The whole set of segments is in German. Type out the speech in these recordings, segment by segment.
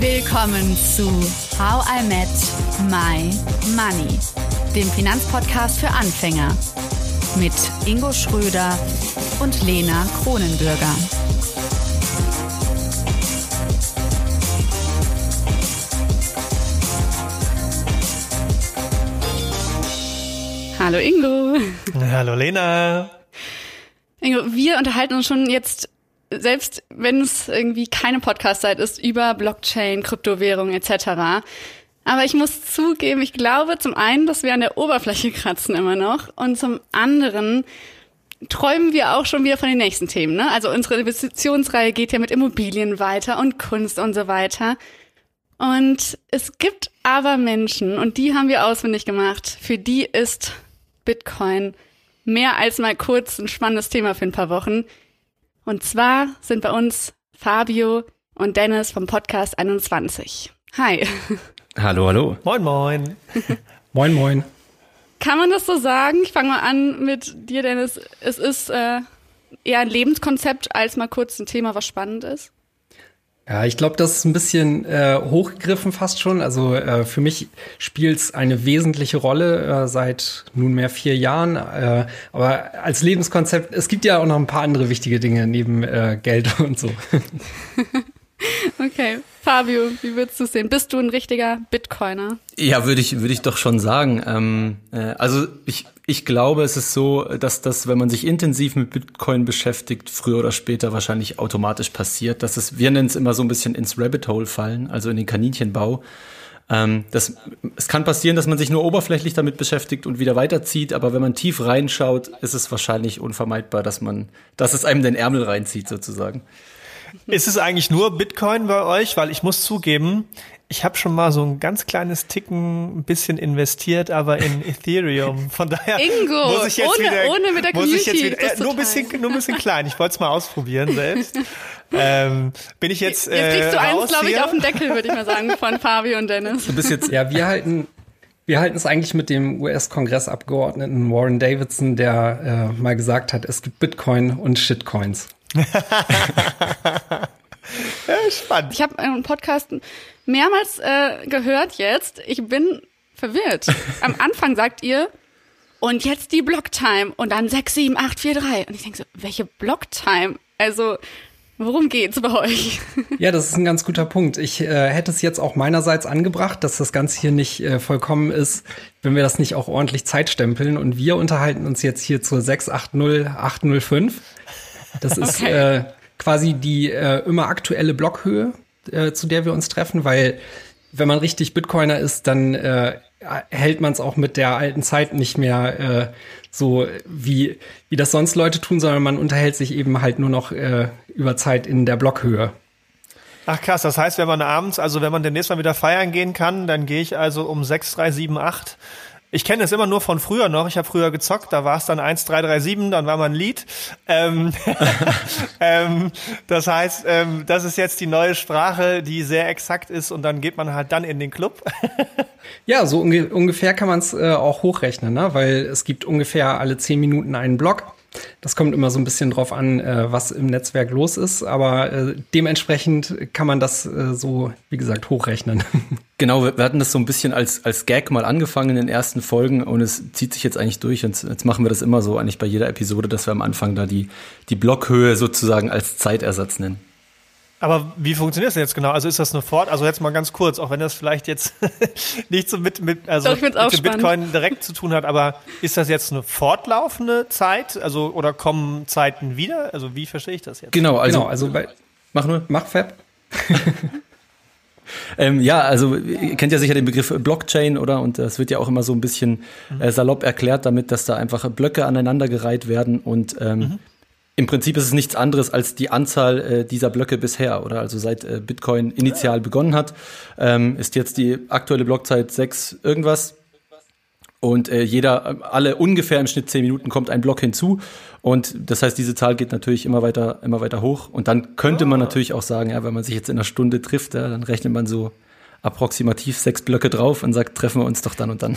Willkommen zu How I Met My Money, dem Finanzpodcast für Anfänger mit Ingo Schröder und Lena Kronenbürger. Hallo Ingo. Hallo Lena. Ingo, wir unterhalten uns schon jetzt selbst wenn es irgendwie keine Podcast-Zeit ist, über Blockchain, Kryptowährung etc. Aber ich muss zugeben, ich glaube zum einen, dass wir an der Oberfläche kratzen immer noch und zum anderen träumen wir auch schon wieder von den nächsten Themen. Ne? Also unsere Investitionsreihe geht ja mit Immobilien weiter und Kunst und so weiter. Und es gibt aber Menschen, und die haben wir ausfindig gemacht, für die ist Bitcoin mehr als mal kurz ein spannendes Thema für ein paar Wochen. Und zwar sind bei uns Fabio und Dennis vom Podcast 21. Hi. Hallo, hallo. Moin, moin. moin, moin. Kann man das so sagen? Ich fange mal an mit dir, Dennis. Es ist äh, eher ein Lebenskonzept als mal kurz ein Thema, was spannend ist. Ja, ich glaube, das ist ein bisschen äh, hochgegriffen fast schon. Also äh, für mich spielt es eine wesentliche Rolle äh, seit nunmehr vier Jahren. Äh, aber als Lebenskonzept, es gibt ja auch noch ein paar andere wichtige Dinge neben äh, Geld und so. okay. Fabio, wie würdest du es sehen? Bist du ein richtiger Bitcoiner? Ja, würde ich, würde ich doch schon sagen. Ähm, äh, also ich, ich glaube, es ist so, dass das, wenn man sich intensiv mit Bitcoin beschäftigt, früher oder später wahrscheinlich automatisch passiert. Dass es, wir nennen es immer so ein bisschen ins Rabbit Hole fallen, also in den Kaninchenbau. Ähm, das, es kann passieren, dass man sich nur oberflächlich damit beschäftigt und wieder weiterzieht, aber wenn man tief reinschaut, ist es wahrscheinlich unvermeidbar, dass man, dass es einem den Ärmel reinzieht sozusagen. Ist es eigentlich nur Bitcoin bei euch? Weil ich muss zugeben, ich habe schon mal so ein ganz kleines Ticken ein bisschen investiert, aber in Ethereum. Von daher Ingo, muss ich jetzt ohne, wieder, ohne mit der muss ich jetzt wieder, äh, nur ein bisschen, nur ein bisschen klein. Ich wollte es mal ausprobieren selbst. ähm, bin ich jetzt Jetzt kriegst du äh, eins, glaube ich, auf den Deckel, würde ich mal sagen, von Fabio und Dennis. Du bist jetzt, ja, wir halten, wir halten es eigentlich mit dem US-Kongressabgeordneten Warren Davidson, der äh, mal gesagt hat, es gibt Bitcoin und Shitcoins. Ja, spannend. Ich habe einen Podcast mehrmals äh, gehört jetzt. Ich bin verwirrt. Am Anfang sagt ihr, und jetzt die Blocktime und dann 6, 7, 8, 4, 3. Und ich denke so, welche Blocktime? Also, worum geht's bei euch? Ja, das ist ein ganz guter Punkt. Ich äh, hätte es jetzt auch meinerseits angebracht, dass das Ganze hier nicht äh, vollkommen ist, wenn wir das nicht auch ordentlich zeitstempeln. Und wir unterhalten uns jetzt hier zur 680805. Das ist Okay. äh, quasi die äh, immer aktuelle Blockhöhe, äh, zu der wir uns treffen, weil wenn man richtig Bitcoiner ist, dann äh, hält man es auch mit der alten Zeit nicht mehr äh, so, wie, wie das sonst Leute tun, sondern man unterhält sich eben halt nur noch äh, über Zeit in der Blockhöhe. Ach krass, das heißt, wenn man abends, also wenn man demnächst mal wieder feiern gehen kann, dann gehe ich also um 6, 3, 7, 8. Ich kenne es immer nur von früher noch. Ich habe früher gezockt, da war es dann 1, 3, 3, 7, dann war man Lied. Ähm, ähm, das heißt, ähm, das ist jetzt die neue Sprache, die sehr exakt ist und dann geht man halt dann in den Club. Ja, so unge ungefähr kann man es äh, auch hochrechnen, ne? weil es gibt ungefähr alle zehn Minuten einen Block. Das kommt immer so ein bisschen drauf an, äh, was im Netzwerk los ist, aber äh, dementsprechend kann man das äh, so, wie gesagt, hochrechnen. Genau, wir hatten das so ein bisschen als, als Gag mal angefangen in den ersten Folgen und es zieht sich jetzt eigentlich durch und jetzt machen wir das immer so eigentlich bei jeder Episode, dass wir am Anfang da die, die Blockhöhe sozusagen als Zeitersatz nennen. Aber wie funktioniert das denn jetzt genau? Also ist das eine Fort? Also jetzt mal ganz kurz, auch wenn das vielleicht jetzt nicht so mit mit also Doch, mit dem. Bitcoin direkt zu tun hat, aber ist das jetzt eine fortlaufende Zeit? Also oder kommen Zeiten wieder? Also wie verstehe ich das jetzt? Genau, also, genau, also bei mach nur. Mach Fab. Ähm, ja, also ihr kennt ja sicher den Begriff Blockchain, oder? Und das wird ja auch immer so ein bisschen äh, salopp erklärt damit, dass da einfach Blöcke aneinandergereiht werden und ähm, im Prinzip ist es nichts anderes als die Anzahl äh, dieser Blöcke bisher, oder? Also seit äh, Bitcoin initial begonnen hat, ähm, ist jetzt die aktuelle Blockzeit 6 irgendwas. Und äh, jeder, äh, alle ungefähr im Schnitt 10 Minuten kommt ein Block hinzu. Und das heißt, diese Zahl geht natürlich immer weiter, immer weiter hoch. Und dann könnte man natürlich auch sagen, ja, wenn man sich jetzt in einer Stunde trifft, ja, dann rechnet man so approximativ sechs Blöcke drauf und sagt, treffen wir uns doch dann und dann.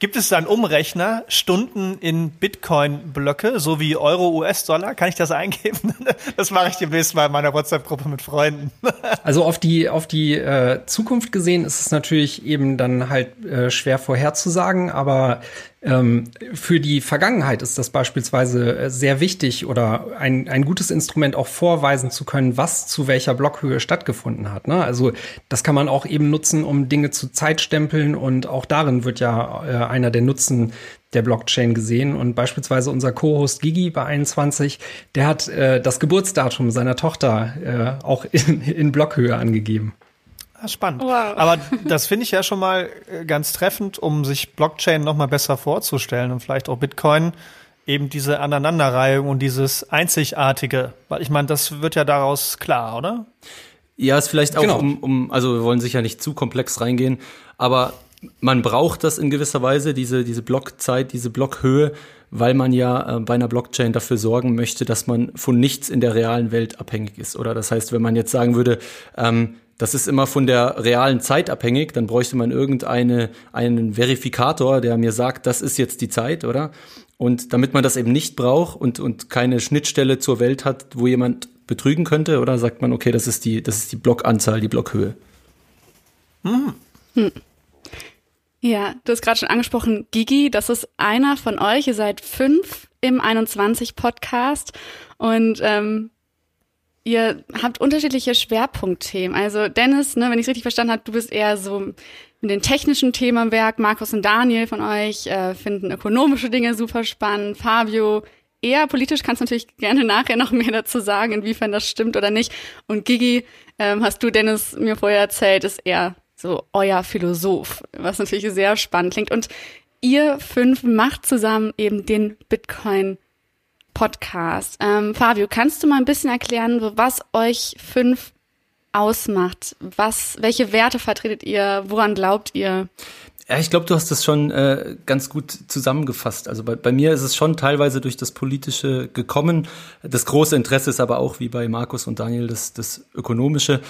Gibt es da einen Umrechner, Stunden in Bitcoin-Blöcke, so wie Euro, US-Dollar? Kann ich das eingeben? Das mache ich demnächst mal in meiner WhatsApp-Gruppe mit Freunden. Also auf die, auf die äh, Zukunft gesehen ist es natürlich eben dann halt äh, schwer vorherzusagen, aber ähm, für die Vergangenheit ist das beispielsweise äh, sehr wichtig oder ein, ein gutes Instrument auch vorweisen zu können, was zu welcher Blockhöhe stattgefunden hat. Ne? Also das kann man auch eben nutzen, um Dinge zu zeitstempeln und auch darin wird ja äh, einer der Nutzen der Blockchain gesehen. Und beispielsweise unser Co-Host Gigi bei 21, der hat äh, das Geburtsdatum seiner Tochter äh, auch in, in Blockhöhe angegeben. Ah, spannend. Wow. Aber das finde ich ja schon mal äh, ganz treffend, um sich Blockchain noch mal besser vorzustellen und vielleicht auch Bitcoin eben diese Aneinanderreihung und dieses Einzigartige. Weil ich meine, das wird ja daraus klar, oder? Ja, ist vielleicht auch genau. um, um, also wir wollen sicher nicht zu komplex reingehen, aber man braucht das in gewisser Weise, diese, diese Blockzeit, diese Blockhöhe, weil man ja äh, bei einer Blockchain dafür sorgen möchte, dass man von nichts in der realen Welt abhängig ist. Oder das heißt, wenn man jetzt sagen würde, ähm, das ist immer von der realen Zeit abhängig, dann bräuchte man irgendeine, einen Verifikator, der mir sagt, das ist jetzt die Zeit, oder? Und damit man das eben nicht braucht und, und keine Schnittstelle zur Welt hat, wo jemand betrügen könnte, oder sagt man, okay, das ist die, das ist die Blockanzahl, die Blockhöhe. Hm. Hm. Ja, du hast gerade schon angesprochen, Gigi, das ist einer von euch. Ihr seid fünf im 21 Podcast und ähm, ihr habt unterschiedliche Schwerpunktthemen. Also Dennis, ne, wenn ich es richtig verstanden habe, du bist eher so mit den technischen Themen am Werk. Markus und Daniel von euch äh, finden ökonomische Dinge super spannend. Fabio eher politisch, kannst natürlich gerne nachher noch mehr dazu sagen, inwiefern das stimmt oder nicht. Und Gigi, ähm, hast du Dennis mir vorher erzählt, ist eher so euer Philosoph, was natürlich sehr spannend klingt. Und ihr fünf macht zusammen eben den Bitcoin Podcast. Ähm, Fabio, kannst du mal ein bisschen erklären, was euch fünf ausmacht? Was, welche Werte vertretet ihr? Woran glaubt ihr? Ja, ich glaube, du hast das schon äh, ganz gut zusammengefasst. Also bei, bei mir ist es schon teilweise durch das Politische gekommen. Das große Interesse ist aber auch, wie bei Markus und Daniel, das, das Ökonomische.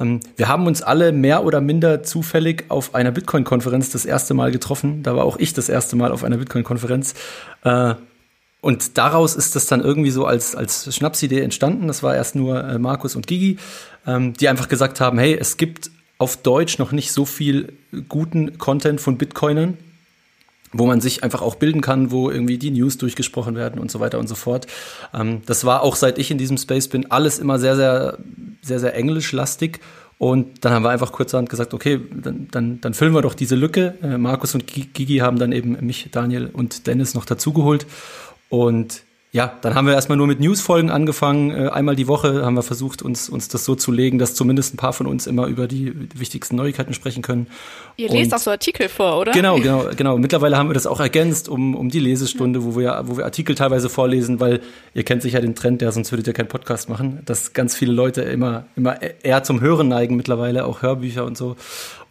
Ähm, wir haben uns alle mehr oder minder zufällig auf einer Bitcoin-Konferenz das erste Mal getroffen. Da war auch ich das erste Mal auf einer Bitcoin-Konferenz. Äh, und daraus ist das dann irgendwie so als, als Schnapsidee entstanden. Das war erst nur äh, Markus und Gigi, ähm, die einfach gesagt haben, hey, es gibt auf Deutsch noch nicht so viel guten Content von Bitcoinern, wo man sich einfach auch bilden kann, wo irgendwie die News durchgesprochen werden und so weiter und so fort. Ähm, das war auch seit ich in diesem Space bin, alles immer sehr, sehr, sehr, sehr englischlastig. Und dann haben wir einfach kurzerhand gesagt, okay, dann, dann, dann füllen wir doch diese Lücke. Äh, Markus und Gigi haben dann eben mich, Daniel und Dennis noch dazugeholt. Und ja, dann haben wir erstmal nur mit Newsfolgen angefangen. Äh, einmal die Woche haben wir versucht, uns, uns das so zu legen, dass zumindest ein paar von uns immer über die wichtigsten Neuigkeiten sprechen können. Ihr lest Und auch so Artikel vor, oder? Genau, genau, genau. Mittlerweile haben wir das auch ergänzt um, um die Lesestunde, wo wir, wo wir Artikel teilweise vorlesen, weil ihr kennt sicher den Trend, der sonst würdet ihr keinen Podcast machen, dass ganz viele Leute immer, immer eher zum Hören neigen mittlerweile, auch Hörbücher und so.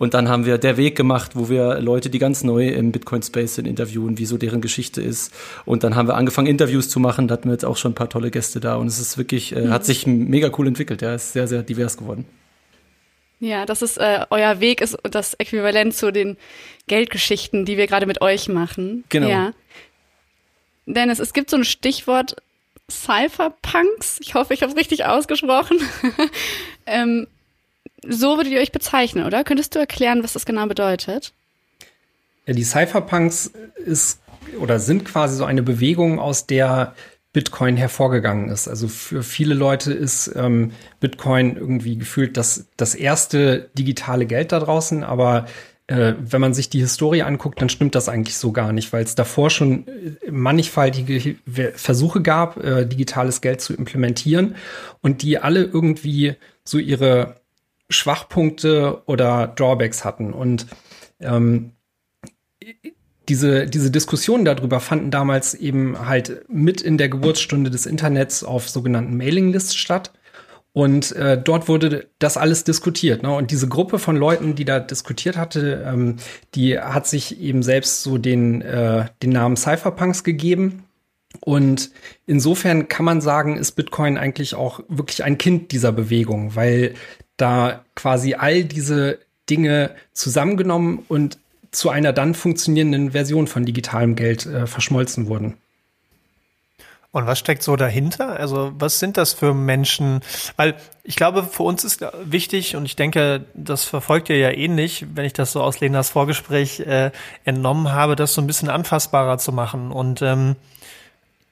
Und dann haben wir der Weg gemacht, wo wir Leute, die ganz neu im Bitcoin-Space sind, interviewen, wie so deren Geschichte ist. Und dann haben wir angefangen, Interviews zu machen. Da hatten wir jetzt auch schon ein paar tolle Gäste da. Und es ist wirklich, äh, hat sich mega cool entwickelt. Ja, ist sehr, sehr divers geworden. Ja, das ist äh, euer Weg, ist das Äquivalent zu den Geldgeschichten, die wir gerade mit euch machen. Genau. Ja. Dennis, es gibt so ein Stichwort Cypherpunks. Ich hoffe, ich habe es richtig ausgesprochen. ähm, so würdet ihr euch bezeichnen, oder? Könntest du erklären, was das genau bedeutet? Ja, die Cypherpunks ist oder sind quasi so eine Bewegung, aus der Bitcoin hervorgegangen ist. Also für viele Leute ist ähm, Bitcoin irgendwie gefühlt das, das erste digitale Geld da draußen, aber äh, wenn man sich die Historie anguckt, dann stimmt das eigentlich so gar nicht, weil es davor schon äh, mannigfaltige Versuche gab, äh, digitales Geld zu implementieren und die alle irgendwie so ihre Schwachpunkte oder Drawbacks hatten. Und ähm, diese, diese Diskussionen darüber fanden damals eben halt mit in der Geburtsstunde des Internets auf sogenannten Mailinglists statt. Und äh, dort wurde das alles diskutiert. Ne? Und diese Gruppe von Leuten, die da diskutiert hatte, ähm, die hat sich eben selbst so den, äh, den Namen Cypherpunks gegeben. Und insofern kann man sagen, ist Bitcoin eigentlich auch wirklich ein Kind dieser Bewegung, weil da quasi all diese Dinge zusammengenommen und zu einer dann funktionierenden Version von digitalem Geld äh, verschmolzen wurden. Und was steckt so dahinter? Also was sind das für Menschen? Weil ich glaube, für uns ist wichtig und ich denke, das verfolgt ihr ja ähnlich, wenn ich das so aus Lenas Vorgespräch äh, entnommen habe, das so ein bisschen anfassbarer zu machen. Und ähm,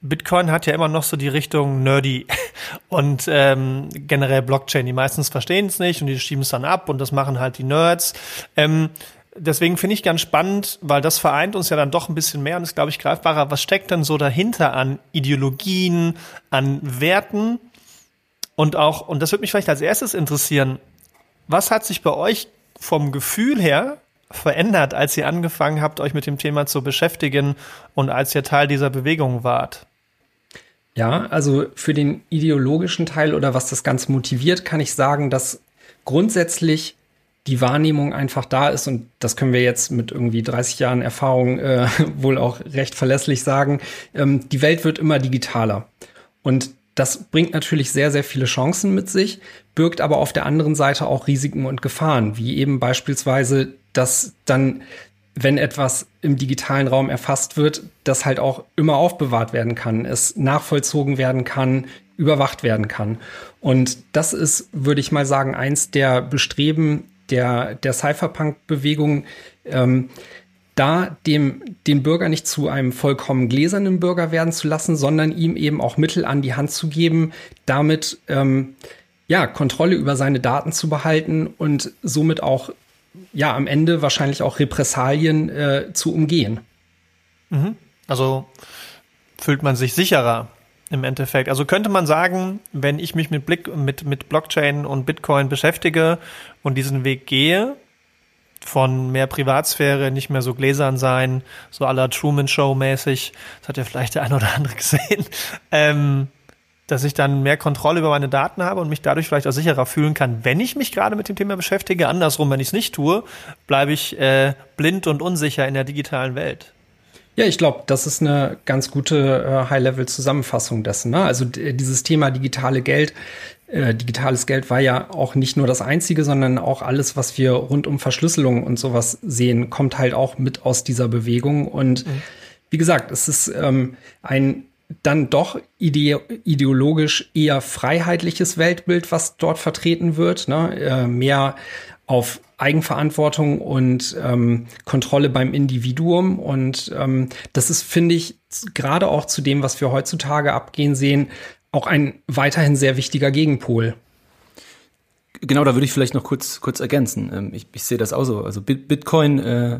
Bitcoin hat ja immer noch so die Richtung nerdy und ähm, generell Blockchain. Die meistens verstehen es nicht und die schieben es dann ab und das machen halt die Nerds. Ähm, deswegen finde ich ganz spannend, weil das vereint uns ja dann doch ein bisschen mehr und ist, glaube ich, greifbarer. Was steckt denn so dahinter an Ideologien, an Werten? Und auch, und das würde mich vielleicht als erstes interessieren, was hat sich bei euch vom Gefühl her verändert, als ihr angefangen habt, euch mit dem Thema zu beschäftigen und als ihr Teil dieser Bewegung wart? Ja, also für den ideologischen Teil oder was das Ganze motiviert, kann ich sagen, dass grundsätzlich die Wahrnehmung einfach da ist und das können wir jetzt mit irgendwie 30 Jahren Erfahrung äh, wohl auch recht verlässlich sagen, ähm, die Welt wird immer digitaler. Und das bringt natürlich sehr, sehr viele Chancen mit sich, birgt aber auf der anderen Seite auch Risiken und Gefahren, wie eben beispielsweise, dass dann, wenn etwas im digitalen Raum erfasst wird, das halt auch immer aufbewahrt werden kann, es nachvollzogen werden kann, überwacht werden kann. Und das ist, würde ich mal sagen, eins der Bestreben der, der Cypherpunk-Bewegung, ähm, da dem, den Bürger nicht zu einem vollkommen gläsernen Bürger werden zu lassen, sondern ihm eben auch Mittel an die Hand zu geben, damit ähm, ja, Kontrolle über seine Daten zu behalten und somit auch ja am Ende wahrscheinlich auch Repressalien äh, zu umgehen. Mhm. Also fühlt man sich sicherer im Endeffekt. Also könnte man sagen, wenn ich mich mit Blick mit mit Blockchain und Bitcoin beschäftige und diesen Weg gehe, von mehr Privatsphäre, nicht mehr so gläsern sein, so aller Truman Show mäßig, das hat ja vielleicht der eine oder andere gesehen, ähm, dass ich dann mehr Kontrolle über meine Daten habe und mich dadurch vielleicht auch sicherer fühlen kann, wenn ich mich gerade mit dem Thema beschäftige. Andersrum, wenn ich es nicht tue, bleibe ich äh, blind und unsicher in der digitalen Welt. Ja, ich glaube, das ist eine ganz gute äh, High-Level-Zusammenfassung dessen. Ne? Also dieses Thema digitale Geld, äh, digitales Geld war ja auch nicht nur das einzige, sondern auch alles, was wir rund um Verschlüsselung und sowas sehen, kommt halt auch mit aus dieser Bewegung. Und mhm. wie gesagt, es ist ähm, ein dann doch ide ideologisch eher freiheitliches Weltbild, was dort vertreten wird. Ne? Äh, mehr auf Eigenverantwortung und ähm, Kontrolle beim Individuum. Und ähm, das ist, finde ich, gerade auch zu dem, was wir heutzutage abgehen sehen, auch ein weiterhin sehr wichtiger Gegenpol. Genau, da würde ich vielleicht noch kurz, kurz ergänzen. Ähm, ich, ich sehe das auch so. Also Bitcoin äh,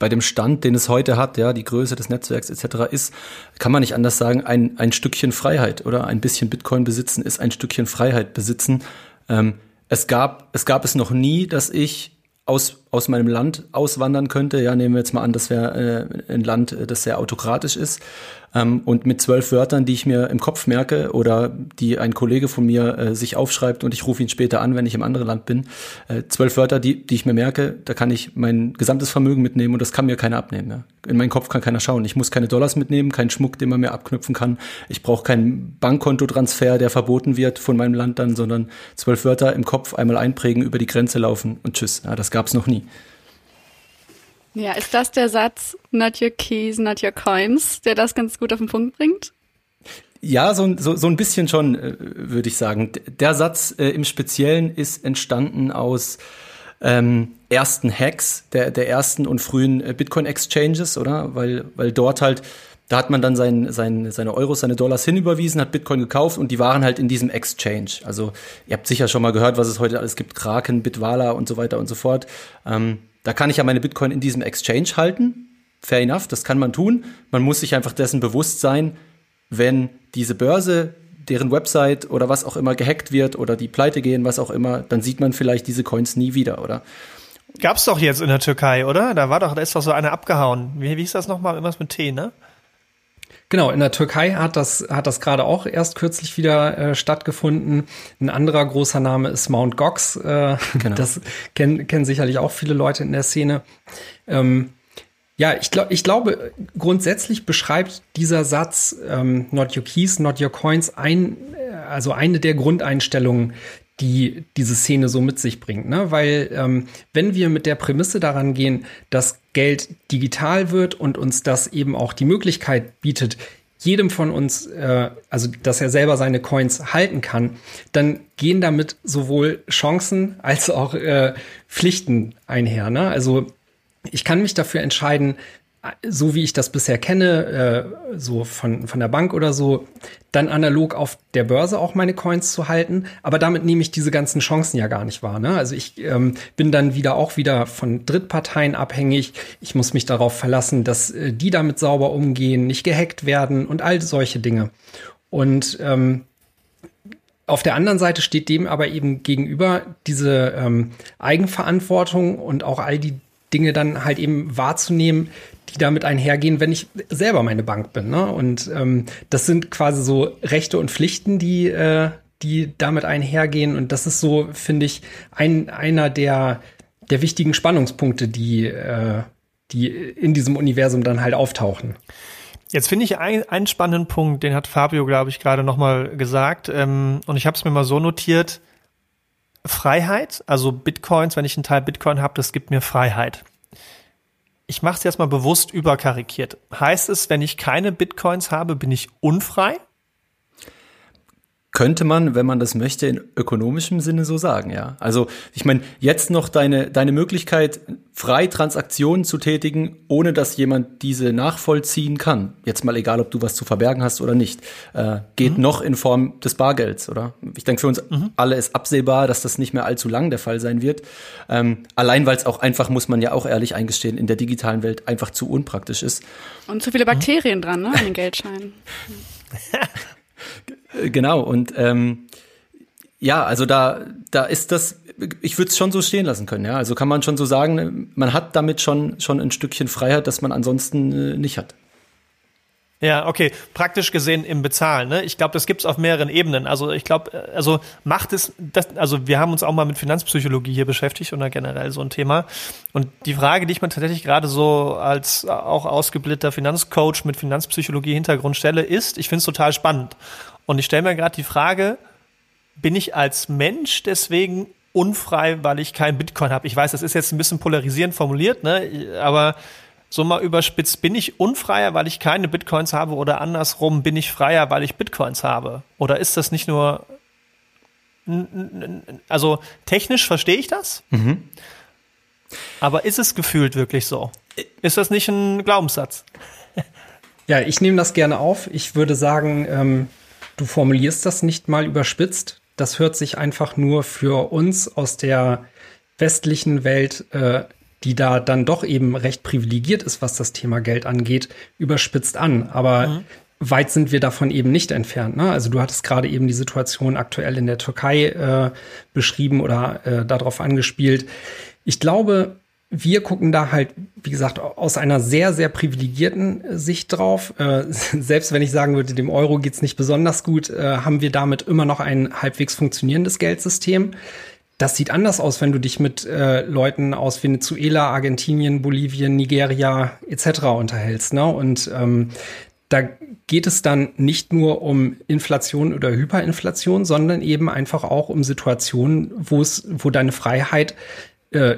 bei dem Stand, den es heute hat, ja, die Größe des Netzwerks etc. ist, kann man nicht anders sagen, ein, ein Stückchen Freiheit oder ein bisschen Bitcoin besitzen ist ein Stückchen Freiheit besitzen. Ähm, es gab, es gab es noch nie, dass ich aus, aus meinem Land auswandern könnte. Ja, nehmen wir jetzt mal an, das wäre äh, ein Land, äh, das sehr autokratisch ist. Ähm, und mit zwölf Wörtern, die ich mir im Kopf merke oder die ein Kollege von mir äh, sich aufschreibt und ich rufe ihn später an, wenn ich im anderen Land bin. Äh, zwölf Wörter, die, die ich mir merke, da kann ich mein gesamtes Vermögen mitnehmen und das kann mir keiner abnehmen. Ja. In meinen Kopf kann keiner schauen. Ich muss keine Dollars mitnehmen, keinen Schmuck, den man mir abknüpfen kann. Ich brauche keinen Bankkontotransfer, der verboten wird von meinem Land dann, sondern zwölf Wörter im Kopf einmal einprägen, über die Grenze laufen und tschüss. Ja, das gab's noch nie. Ja, ist das der Satz, not your keys, not your coins, der das ganz gut auf den Punkt bringt? Ja, so, so, so ein bisschen schon, äh, würde ich sagen. Der Satz äh, im Speziellen ist entstanden aus ähm, ersten Hacks, der, der ersten und frühen äh, Bitcoin-Exchanges, oder? Weil, weil dort halt, da hat man dann sein, sein, seine Euros, seine Dollars hinüberwiesen, hat Bitcoin gekauft und die waren halt in diesem Exchange. Also ihr habt sicher schon mal gehört, was es heute alles gibt, Kraken, Bitwala und so weiter und so fort. Ähm, da kann ich ja meine Bitcoin in diesem Exchange halten. Fair enough, das kann man tun. Man muss sich einfach dessen bewusst sein, wenn diese Börse, deren Website oder was auch immer gehackt wird oder die pleite gehen, was auch immer, dann sieht man vielleicht diese Coins nie wieder, oder? Gab's doch jetzt in der Türkei, oder? Da war doch, da ist doch so eine abgehauen. Wie, wie hieß das nochmal? Irgendwas mit T, ne? Genau, in der Türkei hat das, hat das gerade auch erst kürzlich wieder äh, stattgefunden. Ein anderer großer Name ist Mount Gox. Äh, genau. Das kennen, kennen sicherlich auch viele Leute in der Szene. Ähm, ja, ich, glaub, ich glaube, grundsätzlich beschreibt dieser Satz ähm, Not your keys, not your coins ein, äh, also eine der Grundeinstellungen, die diese Szene so mit sich bringt. Ne? Weil ähm, wenn wir mit der Prämisse daran gehen, dass Geld digital wird und uns das eben auch die Möglichkeit bietet, jedem von uns, äh, also dass er selber seine Coins halten kann, dann gehen damit sowohl Chancen als auch äh, Pflichten einher. Ne? Also ich kann mich dafür entscheiden, so wie ich das bisher kenne, äh, so von, von der Bank oder so, dann analog auf der Börse auch meine Coins zu halten. Aber damit nehme ich diese ganzen Chancen ja gar nicht wahr. Ne? Also ich ähm, bin dann wieder auch wieder von Drittparteien abhängig. Ich muss mich darauf verlassen, dass äh, die damit sauber umgehen, nicht gehackt werden und all solche Dinge. Und ähm, auf der anderen Seite steht dem aber eben gegenüber diese ähm, Eigenverantwortung und auch all die Dinge dann halt eben wahrzunehmen, die damit einhergehen, wenn ich selber meine Bank bin. Ne? Und ähm, das sind quasi so Rechte und Pflichten, die, äh, die damit einhergehen. Und das ist so, finde ich, ein, einer der, der wichtigen Spannungspunkte, die, äh, die in diesem Universum dann halt auftauchen. Jetzt finde ich ein, einen spannenden Punkt, den hat Fabio, glaube ich, gerade nochmal gesagt. Ähm, und ich habe es mir mal so notiert. Freiheit, also Bitcoins, wenn ich einen Teil Bitcoin habe, das gibt mir Freiheit ich mache es jetzt mal bewusst überkarikiert. Heißt es, wenn ich keine Bitcoins habe, bin ich unfrei? Könnte man, wenn man das möchte, in ökonomischem Sinne so sagen, ja. Also ich meine, jetzt noch deine, deine Möglichkeit, frei Transaktionen zu tätigen, ohne dass jemand diese nachvollziehen kann. Jetzt mal egal, ob du was zu verbergen hast oder nicht, äh, geht mhm. noch in Form des Bargelds, oder? Ich denke, für uns mhm. alle ist absehbar, dass das nicht mehr allzu lang der Fall sein wird. Ähm, allein weil es auch einfach, muss man ja auch ehrlich eingestehen, in der digitalen Welt einfach zu unpraktisch ist. Und zu viele Bakterien mhm. dran, ne, an den Geldscheinen. Genau, und ähm, ja, also da, da ist das, ich würde es schon so stehen lassen können, ja. Also kann man schon so sagen, man hat damit schon, schon ein Stückchen Freiheit, das man ansonsten äh, nicht hat. Ja, okay. Praktisch gesehen im Bezahlen. Ne? Ich glaube, das gibt's auf mehreren Ebenen. Also ich glaube, äh, also macht es, das, also wir haben uns auch mal mit Finanzpsychologie hier beschäftigt oder generell so ein Thema. Und die Frage, die ich mir tatsächlich gerade so als auch ausgebildeter Finanzcoach mit Finanzpsychologie-Hintergrund stelle, ist, ich finde es total spannend. Und ich stelle mir gerade die Frage, bin ich als Mensch deswegen unfrei, weil ich kein Bitcoin habe? Ich weiß, das ist jetzt ein bisschen polarisierend formuliert, ne? aber so mal überspitzt, bin ich unfreier, weil ich keine Bitcoins habe oder andersrum, bin ich freier, weil ich Bitcoins habe? Oder ist das nicht nur, also technisch verstehe ich das, mhm. aber ist es gefühlt wirklich so? Ist das nicht ein Glaubenssatz? Ja, ich nehme das gerne auf. Ich würde sagen, ähm, du formulierst das nicht mal überspitzt. Das hört sich einfach nur für uns aus der westlichen Welt, äh, die da dann doch eben recht privilegiert ist, was das Thema Geld angeht, überspitzt an. Aber mhm. weit sind wir davon eben nicht entfernt. Ne? Also du hattest gerade eben die Situation aktuell in der Türkei äh, beschrieben oder äh, darauf angespielt. Ich glaube, wir gucken da halt, wie gesagt, aus einer sehr, sehr privilegierten äh, Sicht drauf. Äh, selbst wenn ich sagen würde, dem Euro geht's nicht besonders gut, äh, haben wir damit immer noch ein halbwegs funktionierendes Geldsystem. Das sieht anders aus, wenn du dich mit äh, Leuten aus Venezuela, Argentinien, Bolivien, Nigeria etc. unterhältst. Ne? Und ähm, da geht es dann nicht nur um Inflation oder Hyperinflation, sondern eben einfach auch um Situationen, wo es, wo deine Freiheit äh,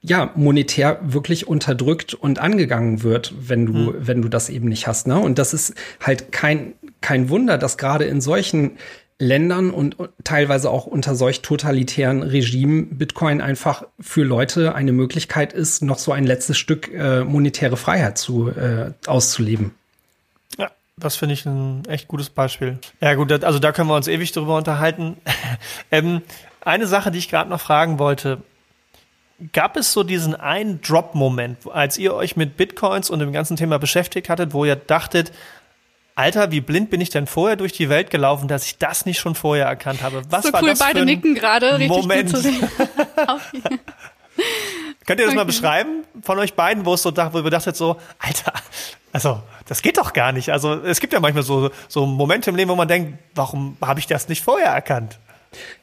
ja, monetär wirklich unterdrückt und angegangen wird, wenn du, mhm. wenn du das eben nicht hast. Ne? Und das ist halt kein, kein Wunder, dass gerade in solchen Ländern und teilweise auch unter solch totalitären Regimen Bitcoin einfach für Leute eine Möglichkeit ist, noch so ein letztes Stück äh, monetäre Freiheit zu, äh, auszuleben. Ja, das finde ich ein echt gutes Beispiel. Ja gut, also da können wir uns ewig drüber unterhalten. ähm, eine Sache, die ich gerade noch fragen wollte, Gab es so diesen einen Drop-Moment, als ihr euch mit Bitcoins und dem ganzen Thema beschäftigt hattet, wo ihr dachtet, Alter, wie blind bin ich denn vorher durch die Welt gelaufen, dass ich das nicht schon vorher erkannt habe? Was so war cool, das beide für ein nicken gerade, richtig Moment? gut zu sehen. Könnt ihr das okay. mal beschreiben von euch beiden, wo es so dacht, wo ihr dachtet so, Alter, also das geht doch gar nicht. Also es gibt ja manchmal so so Momente im Leben, wo man denkt, warum habe ich das nicht vorher erkannt?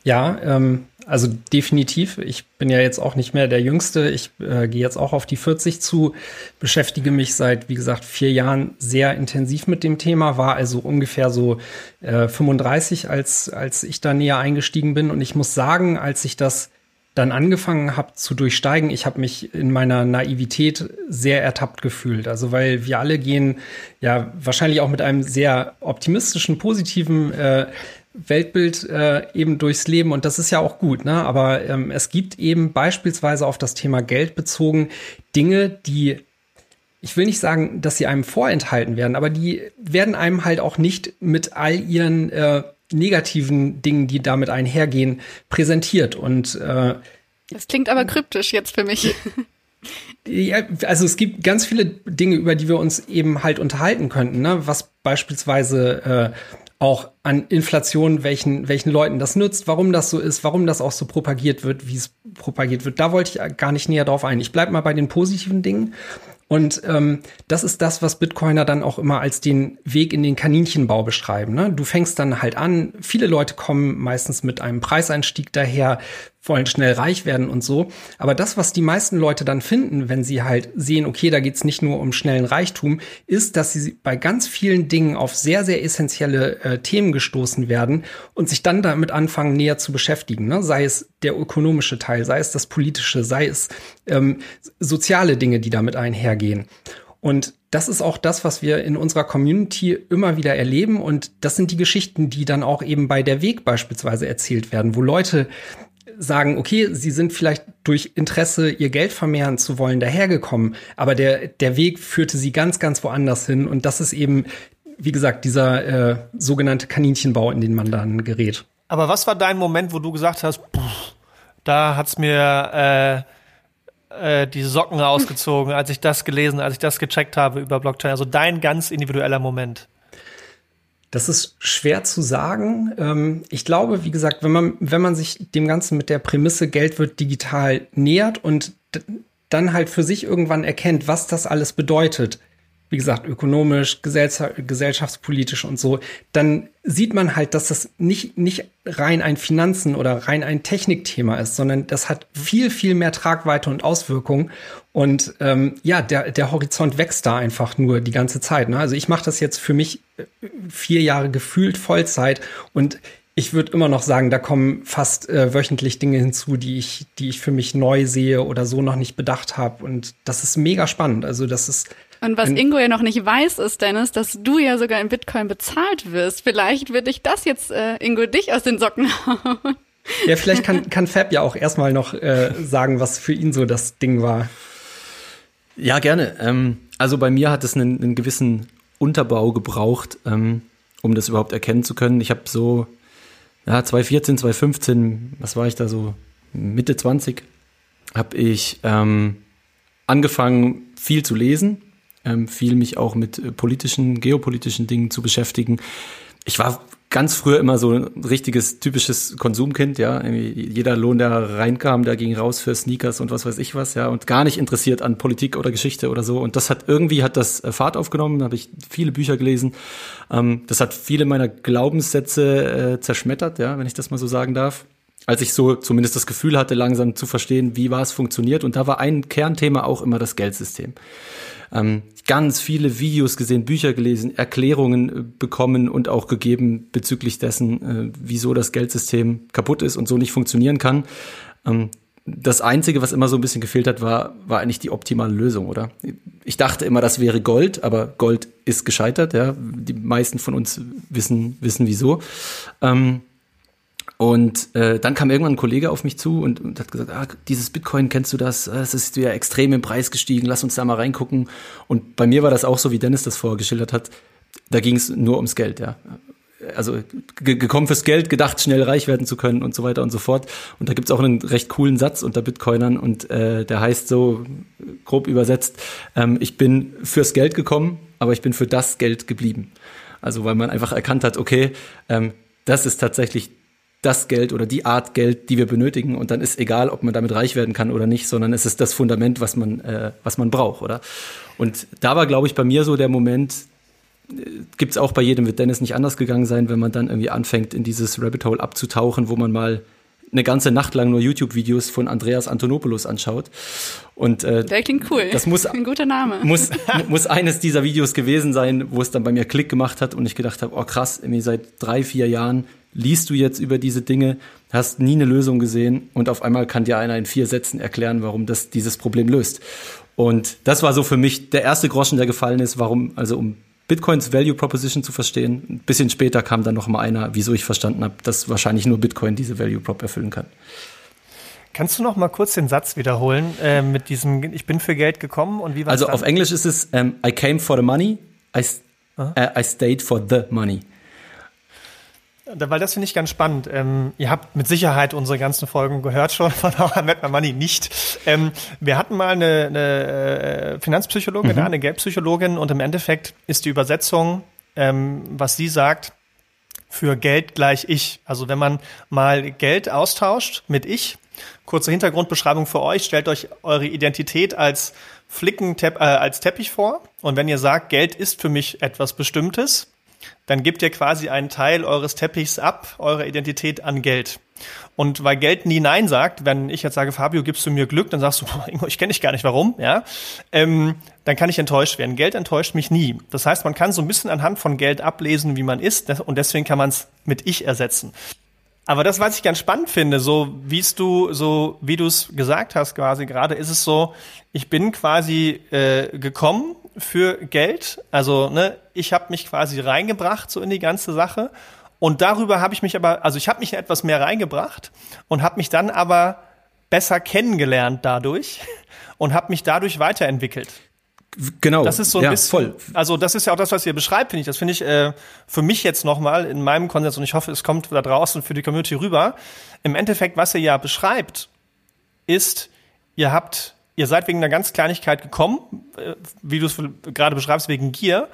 Ja, ähm, also definitiv. Ich bin ja jetzt auch nicht mehr der Jüngste. Ich äh, gehe jetzt auch auf die 40 zu, beschäftige mich seit, wie gesagt, vier Jahren sehr intensiv mit dem Thema, war also ungefähr so äh, 35, als, als ich da näher eingestiegen bin. Und ich muss sagen, als ich das dann angefangen habe zu durchsteigen, ich habe mich in meiner Naivität sehr ertappt gefühlt. Also weil wir alle gehen ja wahrscheinlich auch mit einem sehr optimistischen, positiven äh, Weltbild äh, eben durchs Leben und das ist ja auch gut, ne? Aber ähm, es gibt eben beispielsweise auf das Thema Geld bezogen Dinge, die ich will nicht sagen, dass sie einem vorenthalten werden, aber die werden einem halt auch nicht mit all ihren äh, negativen Dingen, die damit einhergehen, präsentiert. Und äh, das klingt aber kryptisch jetzt für mich. Ja, also es gibt ganz viele Dinge, über die wir uns eben halt unterhalten könnten, ne? was beispielsweise äh, auch an Inflation, welchen, welchen Leuten das nützt, warum das so ist, warum das auch so propagiert wird, wie es propagiert wird. Da wollte ich gar nicht näher drauf ein. Ich bleib mal bei den positiven Dingen. Und ähm, das ist das, was Bitcoiner dann auch immer als den Weg in den Kaninchenbau beschreiben. Ne? Du fängst dann halt an, viele Leute kommen meistens mit einem Preiseinstieg daher, wollen schnell reich werden und so. Aber das, was die meisten Leute dann finden, wenn sie halt sehen, okay, da geht's nicht nur um schnellen Reichtum, ist, dass sie bei ganz vielen Dingen auf sehr, sehr essentielle äh, Themen gestoßen werden und sich dann damit anfangen, näher zu beschäftigen. Ne? Sei es der ökonomische Teil, sei es das politische, sei es ähm, soziale Dinge, die damit einhergehen. Und das ist auch das, was wir in unserer Community immer wieder erleben. Und das sind die Geschichten, die dann auch eben bei der Weg beispielsweise erzählt werden, wo Leute sagen, okay, sie sind vielleicht durch Interesse, ihr Geld vermehren zu wollen, dahergekommen, aber der, der Weg führte sie ganz, ganz woanders hin. Und das ist eben, wie gesagt, dieser äh, sogenannte Kaninchenbau, in den man dann gerät. Aber was war dein Moment, wo du gesagt hast, pff, da hat's mir äh, äh, die Socken ausgezogen, als ich das gelesen, als ich das gecheckt habe über Blockchain? Also dein ganz individueller Moment. Das ist schwer zu sagen. Ähm, ich glaube, wie gesagt, wenn man, wenn man sich dem Ganzen mit der Prämisse Geld wird digital nähert und dann halt für sich irgendwann erkennt, was das alles bedeutet, wie gesagt, ökonomisch, gesellschaftspolitisch und so, dann sieht man halt, dass das nicht, nicht rein ein Finanzen oder rein ein Technikthema ist, sondern das hat viel, viel mehr Tragweite und Auswirkungen. Und ähm, ja, der, der Horizont wächst da einfach nur die ganze Zeit. Ne? Also ich mache das jetzt für mich äh, vier Jahre gefühlt Vollzeit und ich würde immer noch sagen, da kommen fast äh, wöchentlich Dinge hinzu, die ich, die ich für mich neu sehe oder so noch nicht bedacht habe. Und das ist mega spannend. Also das ist und was Ingo ja noch nicht weiß, ist, Dennis, dass du ja sogar in Bitcoin bezahlt wirst. Vielleicht wird dich das jetzt, äh, Ingo, dich aus den Socken hauen. Ja, vielleicht kann, kann Fab ja auch erstmal noch äh, sagen, was für ihn so das Ding war. Ja, gerne. Ähm, also bei mir hat es einen, einen gewissen Unterbau gebraucht, ähm, um das überhaupt erkennen zu können. Ich habe so, ja, 2014, 2015, was war ich da so, Mitte 20, habe ich ähm, angefangen, viel zu lesen ähm, viel mich auch mit äh, politischen, geopolitischen Dingen zu beschäftigen. Ich war ganz früher immer so ein richtiges typisches Konsumkind, ja. Jeder Lohn, der reinkam, der ging raus für Sneakers und was weiß ich was, ja, und gar nicht interessiert an Politik oder Geschichte oder so. Und das hat irgendwie hat das äh, Fahrt aufgenommen, da habe ich viele Bücher gelesen. Ähm, das hat viele meiner Glaubenssätze äh, zerschmettert, ja, wenn ich das mal so sagen darf. Als ich so zumindest das Gefühl hatte, langsam zu verstehen, wie was funktioniert. Und da war ein Kernthema auch immer das Geldsystem ähm, ganz viele Videos gesehen, Bücher gelesen, Erklärungen äh, bekommen und auch gegeben bezüglich dessen, äh, wieso das Geldsystem kaputt ist und so nicht funktionieren kann. Ähm, das Einzige, was immer so ein bisschen gefehlt hat, war, war eigentlich die optimale Lösung, oder? Ich dachte immer, das wäre Gold, aber Gold ist gescheitert, ja. Die meisten von uns wissen, wissen wieso. Ähm, und äh, dann kam irgendwann ein Kollege auf mich zu und, und hat gesagt, ah, dieses Bitcoin, kennst du das? Es ist ja extrem im Preis gestiegen, lass uns da mal reingucken. Und bei mir war das auch so, wie Dennis das vorher geschildert hat. Da ging es nur ums Geld, ja. Also gekommen fürs Geld, gedacht, schnell reich werden zu können und so weiter und so fort. Und da gibt's auch einen recht coolen Satz unter Bitcoinern und äh, der heißt so grob übersetzt, ähm, ich bin fürs Geld gekommen, aber ich bin für das Geld geblieben. Also weil man einfach erkannt hat, okay, ähm, das ist tatsächlich das Geld oder die Art Geld, die wir benötigen. Und dann ist egal, ob man damit reich werden kann oder nicht, sondern es ist das Fundament, was man, äh, was man braucht, oder? Und da war, glaube ich, bei mir so der Moment, gibt es auch bei jedem, wird Dennis nicht anders gegangen sein, wenn man dann irgendwie anfängt, in dieses Rabbit Hole abzutauchen, wo man mal eine ganze Nacht lang nur YouTube-Videos von Andreas Antonopoulos anschaut. Und äh, der klingt cool. Das muss ein guter Name. Muss, muss eines dieser Videos gewesen sein, wo es dann bei mir Klick gemacht hat und ich gedacht habe, oh krass, irgendwie seit drei, vier Jahren liest du jetzt über diese Dinge, hast nie eine Lösung gesehen und auf einmal kann dir einer in vier Sätzen erklären, warum das dieses Problem löst. Und das war so für mich der erste Groschen, der gefallen ist, warum, also um Bitcoins Value Proposition zu verstehen. Ein bisschen später kam dann noch mal einer, wieso ich verstanden habe, dass wahrscheinlich nur Bitcoin diese Value Prop erfüllen kann. Kannst du noch mal kurz den Satz wiederholen äh, mit diesem Ich bin für Geld gekommen und wie war Also auf Englisch ist es um, ähm, I came for the money, I, uh, I stayed for the money. Weil das finde ich ganz spannend. Ähm, ihr habt mit Sicherheit unsere ganzen Folgen gehört schon von How I Met My Money nicht. Ähm, wir hatten mal eine, eine äh, Finanzpsychologin mhm. eine Geldpsychologin und im Endeffekt ist die Übersetzung, ähm, was sie sagt, für Geld gleich ich. Also wenn man mal Geld austauscht mit ich, kurze Hintergrundbeschreibung für euch, stellt euch eure Identität als Flicken, äh, als Teppich vor und wenn ihr sagt, Geld ist für mich etwas Bestimmtes, dann gebt ihr quasi einen Teil eures Teppichs ab, eurer Identität an Geld. Und weil Geld nie Nein sagt, wenn ich jetzt sage, Fabio, gibst du mir Glück, dann sagst du, Ingo, ich kenne dich gar nicht, warum, ja, ähm, dann kann ich enttäuscht werden. Geld enttäuscht mich nie. Das heißt, man kann so ein bisschen anhand von Geld ablesen, wie man ist, und deswegen kann man es mit Ich ersetzen. Aber das, was ich ganz spannend finde, so wie du, so wie du es gesagt hast, quasi gerade, ist es so, ich bin quasi äh, gekommen für Geld. Also, ne, ich habe mich quasi reingebracht so in die ganze Sache. Und darüber habe ich mich aber, also ich habe mich etwas mehr reingebracht und habe mich dann aber besser kennengelernt dadurch und habe mich dadurch weiterentwickelt. Genau. Das ist so ein ja, bisschen. Voll. Also das ist ja auch das, was ihr beschreibt, finde ich. Das finde ich äh, für mich jetzt nochmal in meinem Konsens und ich hoffe, es kommt da draußen für die Community rüber. Im Endeffekt, was ihr ja beschreibt, ist, ihr habt ihr seid wegen einer ganz Kleinigkeit gekommen, äh, wie du es gerade beschreibst, wegen Gier,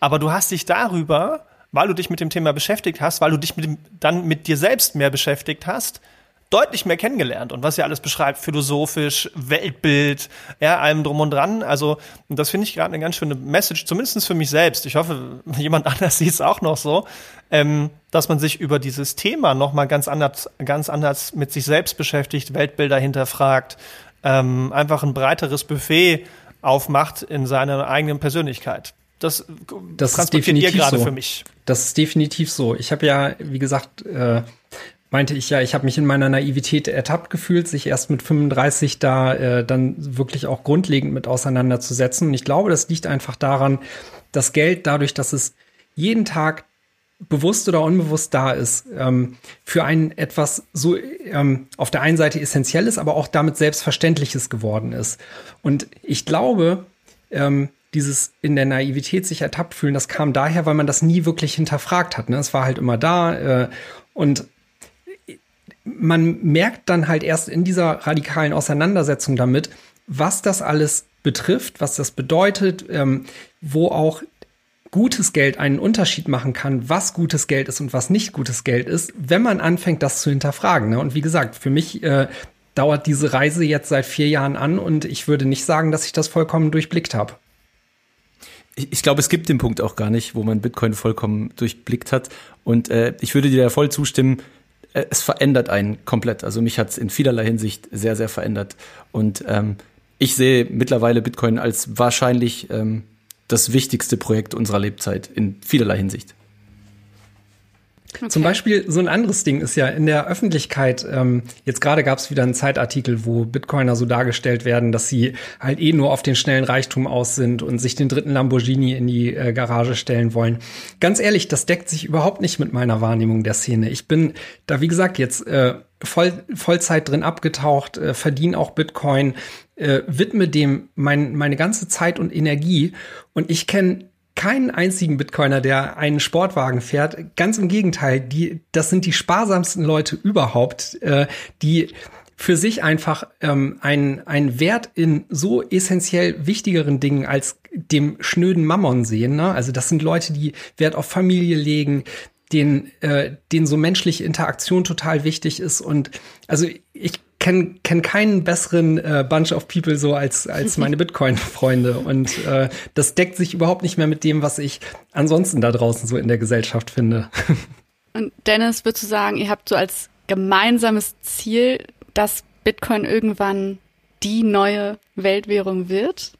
aber du hast dich darüber, weil du dich mit dem Thema beschäftigt hast, weil du dich mit dem, dann mit dir selbst mehr beschäftigt hast, deutlich mehr kennengelernt und was ihr alles beschreibt, philosophisch, Weltbild, ja, allem drum und dran. Also, das finde ich gerade eine ganz schöne Message, zumindest für mich selbst. Ich hoffe, jemand anders sieht es auch noch so, ähm, dass man sich über dieses Thema nochmal ganz anders, ganz anders mit sich selbst beschäftigt, Weltbilder hinterfragt, ähm, einfach ein breiteres Buffet aufmacht in seiner eigenen Persönlichkeit. Das, das ist definitiv gerade so. für mich. Das ist definitiv so. Ich habe ja, wie gesagt, äh, meinte ich ja, ich habe mich in meiner Naivität ertappt gefühlt, sich erst mit 35 da äh, dann wirklich auch grundlegend mit auseinanderzusetzen. Und ich glaube, das liegt einfach daran, dass Geld dadurch, dass es jeden Tag bewusst oder unbewusst da ist, ähm, für einen etwas so ähm, auf der einen Seite essentielles, aber auch damit selbstverständliches geworden ist. Und ich glaube, ähm, dieses in der Naivität sich ertappt fühlen, das kam daher, weil man das nie wirklich hinterfragt hat. Ne? Es war halt immer da äh, und man merkt dann halt erst in dieser radikalen Auseinandersetzung damit, was das alles betrifft, was das bedeutet, ähm, wo auch gutes Geld einen Unterschied machen kann, was gutes Geld ist und was nicht gutes Geld ist, wenn man anfängt, das zu hinterfragen. Ne? Und wie gesagt, für mich äh, dauert diese Reise jetzt seit vier Jahren an und ich würde nicht sagen, dass ich das vollkommen durchblickt habe. Ich, ich glaube, es gibt den Punkt auch gar nicht, wo man Bitcoin vollkommen durchblickt hat. Und äh, ich würde dir da voll zustimmen, es verändert einen komplett. Also mich hat es in vielerlei Hinsicht sehr, sehr verändert. Und ähm, ich sehe mittlerweile Bitcoin als wahrscheinlich ähm, das wichtigste Projekt unserer Lebzeit in vielerlei Hinsicht. Okay. Zum Beispiel so ein anderes Ding ist ja in der Öffentlichkeit, ähm, jetzt gerade gab es wieder einen Zeitartikel, wo Bitcoiner so dargestellt werden, dass sie halt eh nur auf den schnellen Reichtum aus sind und sich den dritten Lamborghini in die äh, Garage stellen wollen. Ganz ehrlich, das deckt sich überhaupt nicht mit meiner Wahrnehmung der Szene. Ich bin da, wie gesagt, jetzt äh, voll, Vollzeit drin abgetaucht, äh, verdiene auch Bitcoin, äh, widme dem mein, meine ganze Zeit und Energie und ich kenne keinen einzigen Bitcoiner, der einen Sportwagen fährt. Ganz im Gegenteil, die, das sind die sparsamsten Leute überhaupt, äh, die für sich einfach ähm, einen, einen Wert in so essentiell wichtigeren Dingen als dem schnöden Mammon sehen. Ne? Also das sind Leute, die Wert auf Familie legen, denen, äh, denen so menschliche Interaktion total wichtig ist. Und also ich kenne kenn keinen besseren äh, Bunch of People so als, als meine Bitcoin-Freunde. Und äh, das deckt sich überhaupt nicht mehr mit dem, was ich ansonsten da draußen so in der Gesellschaft finde. Und Dennis, würdest du sagen, ihr habt so als gemeinsames Ziel, dass Bitcoin irgendwann die neue Weltwährung wird?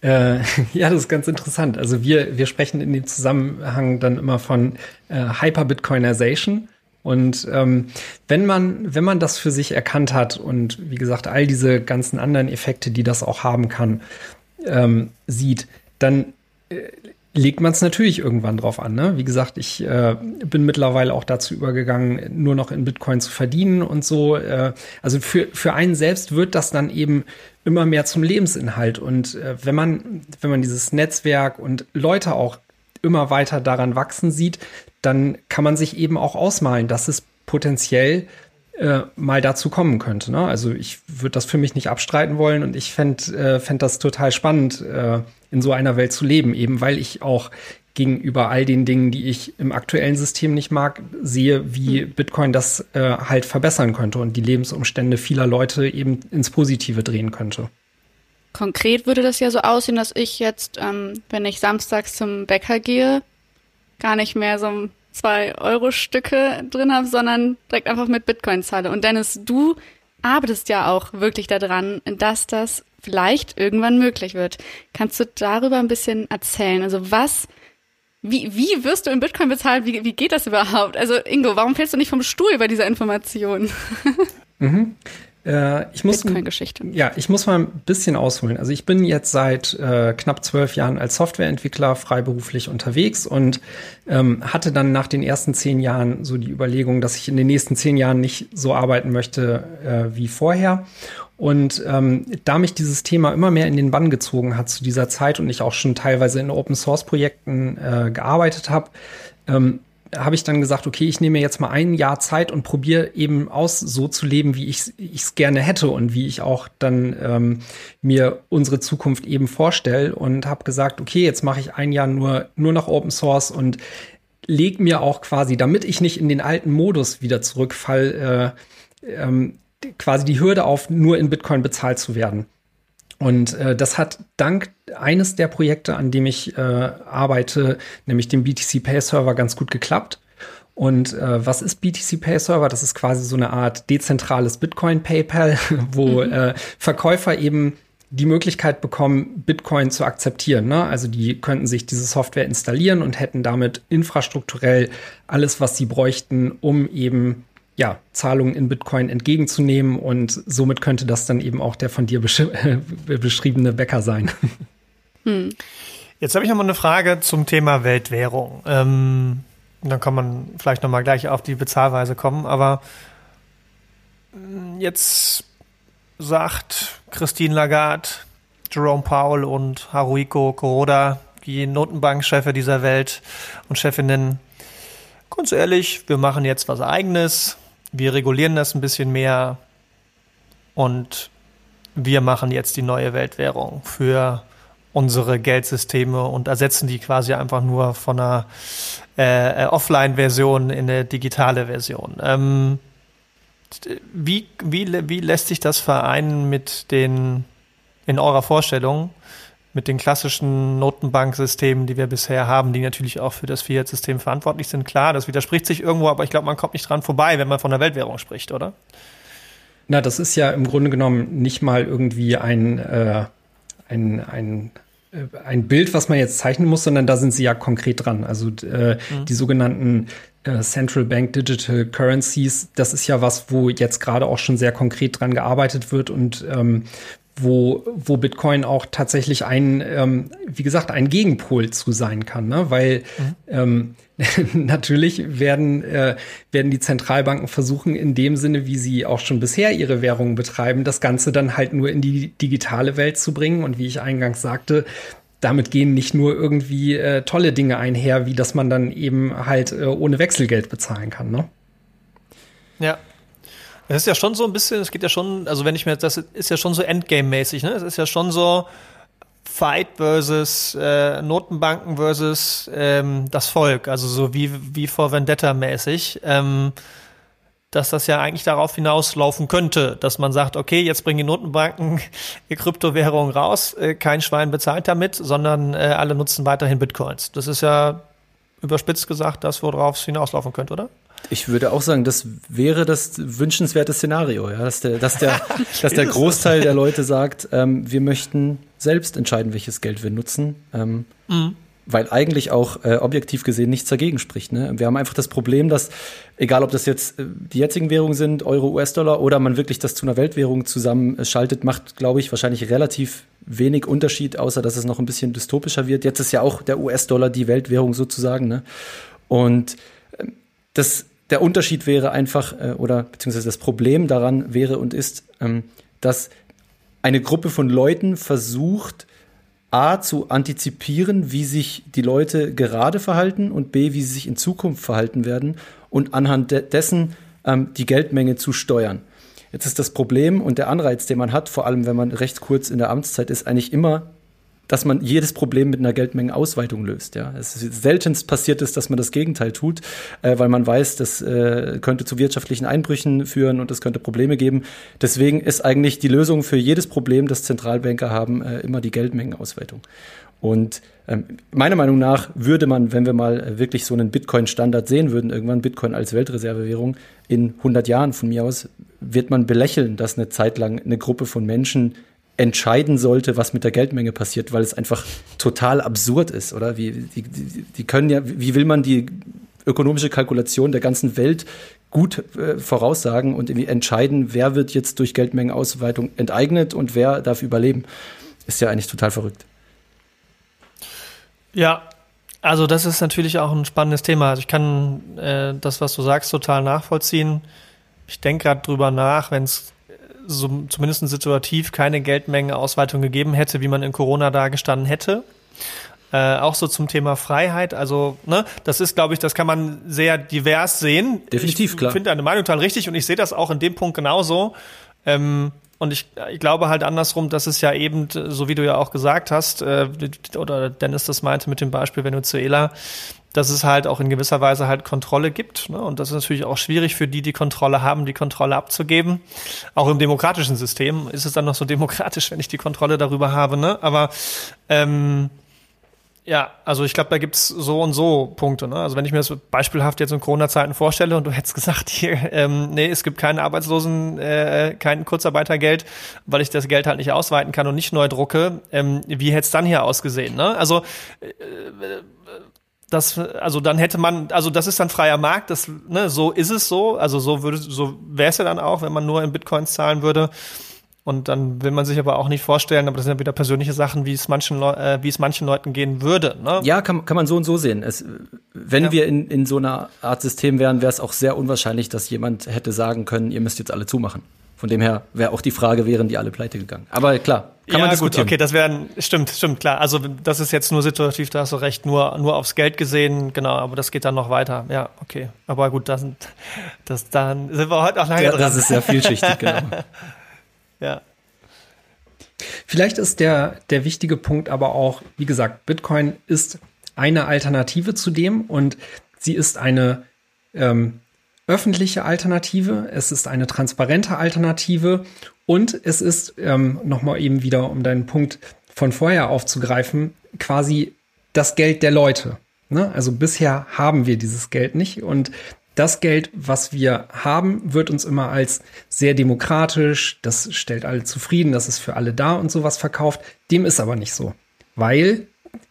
Äh, ja, das ist ganz interessant. Also wir, wir sprechen in dem Zusammenhang dann immer von äh, Hyper-Bitcoinization. Und ähm, wenn man, wenn man das für sich erkannt hat und wie gesagt, all diese ganzen anderen Effekte, die das auch haben kann, ähm, sieht, dann äh, legt man es natürlich irgendwann drauf an. Ne? Wie gesagt, ich äh, bin mittlerweile auch dazu übergegangen, nur noch in Bitcoin zu verdienen und so. Äh, also für, für einen selbst wird das dann eben immer mehr zum Lebensinhalt. Und äh, wenn man, wenn man dieses Netzwerk und Leute auch immer weiter daran wachsen sieht, dann kann man sich eben auch ausmalen, dass es potenziell äh, mal dazu kommen könnte. Ne? Also ich würde das für mich nicht abstreiten wollen und ich fände äh, fänd das total spannend, äh, in so einer Welt zu leben, eben weil ich auch gegenüber all den Dingen, die ich im aktuellen System nicht mag, sehe, wie hm. Bitcoin das äh, halt verbessern könnte und die Lebensumstände vieler Leute eben ins Positive drehen könnte. Konkret würde das ja so aussehen, dass ich jetzt, ähm, wenn ich samstags zum Bäcker gehe, gar nicht mehr so zwei Euro Stücke drin habe, sondern direkt einfach mit Bitcoin zahle. Und Dennis, du arbeitest ja auch wirklich daran, dass das vielleicht irgendwann möglich wird. Kannst du darüber ein bisschen erzählen? Also was, wie, wie wirst du in Bitcoin bezahlt? Wie, wie geht das überhaupt? Also Ingo, warum fällst du nicht vom Stuhl bei dieser Information? mhm. Äh, ich muss, Bitcoin-Geschichte. Ja, ich muss mal ein bisschen ausholen. Also ich bin jetzt seit äh, knapp zwölf Jahren als Softwareentwickler freiberuflich unterwegs und ähm, hatte dann nach den ersten zehn Jahren so die Überlegung, dass ich in den nächsten zehn Jahren nicht so arbeiten möchte äh, wie vorher. Und ähm, da mich dieses Thema immer mehr in den Bann gezogen hat zu dieser Zeit und ich auch schon teilweise in Open Source Projekten äh, gearbeitet habe, ähm, habe ich dann gesagt, okay, ich nehme jetzt mal ein Jahr Zeit und probiere eben aus, so zu leben, wie ich es gerne hätte und wie ich auch dann ähm, mir unsere Zukunft eben vorstelle und habe gesagt, okay, jetzt mache ich ein Jahr nur nur noch Open Source und leg mir auch quasi, damit ich nicht in den alten Modus wieder zurückfall, äh, ähm, quasi die Hürde auf, nur in Bitcoin bezahlt zu werden. Und äh, das hat dank eines der Projekte, an dem ich äh, arbeite, nämlich dem BTC Pay Server, ganz gut geklappt. Und äh, was ist BTC Pay Server? Das ist quasi so eine Art dezentrales Bitcoin PayPal, wo mhm. äh, Verkäufer eben die Möglichkeit bekommen, Bitcoin zu akzeptieren. Ne? Also die könnten sich diese Software installieren und hätten damit infrastrukturell alles, was sie bräuchten, um eben ja, Zahlungen in Bitcoin entgegenzunehmen und somit könnte das dann eben auch der von dir besch beschriebene Bäcker sein. Hm. Jetzt habe ich noch mal eine Frage zum Thema Weltwährung. Ähm, dann kann man vielleicht noch mal gleich auf die Bezahlweise kommen, aber hm, jetzt sagt Christine Lagarde, Jerome Powell und Haruiko Kuroda, die Notenbankchefe dieser Welt und Chefinnen, ganz ehrlich, wir machen jetzt was eigenes wir regulieren das ein bisschen mehr und wir machen jetzt die neue Weltwährung für unsere Geldsysteme und ersetzen die quasi einfach nur von einer äh, Offline-Version in eine digitale Version. Ähm, wie, wie, wie lässt sich das vereinen mit den, in eurer Vorstellung, mit den klassischen Notenbanksystemen, die wir bisher haben, die natürlich auch für das Fiat-System verantwortlich sind. Klar, das widerspricht sich irgendwo, aber ich glaube, man kommt nicht dran vorbei, wenn man von der Weltwährung spricht, oder? Na, das ist ja im Grunde genommen nicht mal irgendwie ein, äh, ein, ein äh, ein Bild, was man jetzt zeichnen muss, sondern da sind sie ja konkret dran. Also äh, mhm. die sogenannten äh, Central Bank Digital Currencies, das ist ja was, wo jetzt gerade auch schon sehr konkret dran gearbeitet wird und ähm, wo, wo Bitcoin auch tatsächlich ein, ähm, wie gesagt, ein Gegenpol zu sein kann, ne? weil mhm. ähm, natürlich werden, äh, werden die Zentralbanken versuchen, in dem Sinne, wie sie auch schon bisher ihre Währungen betreiben, das Ganze dann halt nur in die digitale Welt zu bringen. Und wie ich eingangs sagte, damit gehen nicht nur irgendwie äh, tolle Dinge einher, wie dass man dann eben halt äh, ohne Wechselgeld bezahlen kann. Ne? Ja, das ist ja schon so ein bisschen, es geht ja schon, also wenn ich mir, das ist ja schon so Endgame-mäßig, ne? Es ist ja schon so Fight versus äh, Notenbanken versus ähm, das Volk, also so wie, wie vor Vendetta-mäßig. Ähm, dass das ja eigentlich darauf hinauslaufen könnte, dass man sagt, okay, jetzt bringen die Notenbanken ihr Kryptowährungen raus, äh, kein Schwein bezahlt damit, sondern äh, alle nutzen weiterhin Bitcoins. Das ist ja überspitzt gesagt das, worauf es hinauslaufen könnte, oder? Ich würde auch sagen, das wäre das wünschenswerte Szenario, ja, dass der, dass der, dass der Großteil der Leute sagt, ähm, wir möchten selbst entscheiden, welches Geld wir nutzen. Ähm, mhm weil eigentlich auch äh, objektiv gesehen nichts dagegen spricht. Ne? Wir haben einfach das Problem, dass, egal ob das jetzt äh, die jetzigen Währungen sind, Euro, US-Dollar, oder man wirklich das zu einer Weltwährung zusammenschaltet, macht, glaube ich, wahrscheinlich relativ wenig Unterschied, außer dass es noch ein bisschen dystopischer wird. Jetzt ist ja auch der US-Dollar die Weltwährung sozusagen. Ne? Und äh, das, der Unterschied wäre einfach, äh, oder beziehungsweise das Problem daran wäre und ist, ähm, dass eine Gruppe von Leuten versucht, A, zu antizipieren, wie sich die Leute gerade verhalten und B, wie sie sich in Zukunft verhalten werden und anhand de dessen ähm, die Geldmenge zu steuern. Jetzt ist das Problem und der Anreiz, den man hat, vor allem wenn man recht kurz in der Amtszeit ist, eigentlich immer dass man jedes Problem mit einer Geldmengenausweitung löst. Ja, es ist seltenst passiert ist, dass man das Gegenteil tut, äh, weil man weiß, das äh, könnte zu wirtschaftlichen Einbrüchen führen und es könnte Probleme geben. Deswegen ist eigentlich die Lösung für jedes Problem, das Zentralbanker haben, äh, immer die Geldmengenausweitung. Und ähm, meiner Meinung nach würde man, wenn wir mal äh, wirklich so einen Bitcoin-Standard sehen würden, irgendwann Bitcoin als Weltreservewährung in 100 Jahren von mir aus, wird man belächeln, dass eine Zeit lang eine Gruppe von Menschen entscheiden sollte, was mit der Geldmenge passiert, weil es einfach total absurd ist, oder? Wie, die, die, können ja, wie will man die ökonomische Kalkulation der ganzen Welt gut äh, voraussagen und irgendwie entscheiden, wer wird jetzt durch Geldmengenausweitung enteignet und wer darf überleben? Ist ja eigentlich total verrückt. Ja, also das ist natürlich auch ein spannendes Thema. Also ich kann äh, das, was du sagst, total nachvollziehen. Ich denke gerade drüber nach, wenn es so, zumindest situativ keine Geldmengenausweitung gegeben hätte, wie man in Corona dargestanden hätte. Äh, auch so zum Thema Freiheit. Also, ne, das ist, glaube ich, das kann man sehr divers sehen. Definitiv, ich klar. Ich finde deine Meinung total richtig und ich sehe das auch in dem Punkt genauso. Ähm, und ich, ich glaube halt andersrum, dass es ja eben, so wie du ja auch gesagt hast, äh, oder Dennis das meinte mit dem Beispiel Venezuela, dass es halt auch in gewisser Weise halt Kontrolle gibt. Ne? Und das ist natürlich auch schwierig für die, die Kontrolle haben, die Kontrolle abzugeben. Auch im demokratischen System ist es dann noch so demokratisch, wenn ich die Kontrolle darüber habe. Ne? Aber ähm, ja, also ich glaube, da gibt's so und so Punkte. Ne? Also wenn ich mir das beispielhaft jetzt in Corona-Zeiten vorstelle und du hättest gesagt, hier, ähm, nee, es gibt keinen Arbeitslosen, äh, kein Kurzarbeitergeld, weil ich das Geld halt nicht ausweiten kann und nicht neu drucke, ähm, wie hätte es dann hier ausgesehen? Ne? Also äh, das, also dann hätte man, also das ist dann freier Markt, das, ne, so ist es so, also so würde, so wäre es ja dann auch, wenn man nur in Bitcoins zahlen würde. Und dann will man sich aber auch nicht vorstellen, aber das sind ja wieder persönliche Sachen, wie es manchen, äh, wie es manchen Leuten gehen würde. Ne? Ja, kann, kann man so und so sehen. Es, wenn ja. wir in, in so einer Art System wären, wäre es auch sehr unwahrscheinlich, dass jemand hätte sagen können, ihr müsst jetzt alle zumachen. Von dem her wäre auch die Frage, wären die alle pleite gegangen. Aber klar, kann ja, man diskutieren. Gut, okay, das wäre, stimmt, stimmt, klar. Also das ist jetzt nur situativ, da hast du recht, nur, nur aufs Geld gesehen, genau, aber das geht dann noch weiter. Ja, okay. Aber gut, das, das, dann sind wir heute auch lange ja, dran. Das ist sehr vielschichtig, genau. Ja. Vielleicht ist der, der wichtige Punkt aber auch, wie gesagt, Bitcoin ist eine Alternative zu dem und sie ist eine ähm, öffentliche Alternative, es ist eine transparente Alternative und es ist, ähm, nochmal eben wieder, um deinen Punkt von vorher aufzugreifen, quasi das Geld der Leute. Ne? Also bisher haben wir dieses Geld nicht und das Geld, was wir haben, wird uns immer als sehr demokratisch, das stellt alle zufrieden, das ist für alle da und sowas verkauft. Dem ist aber nicht so. Weil,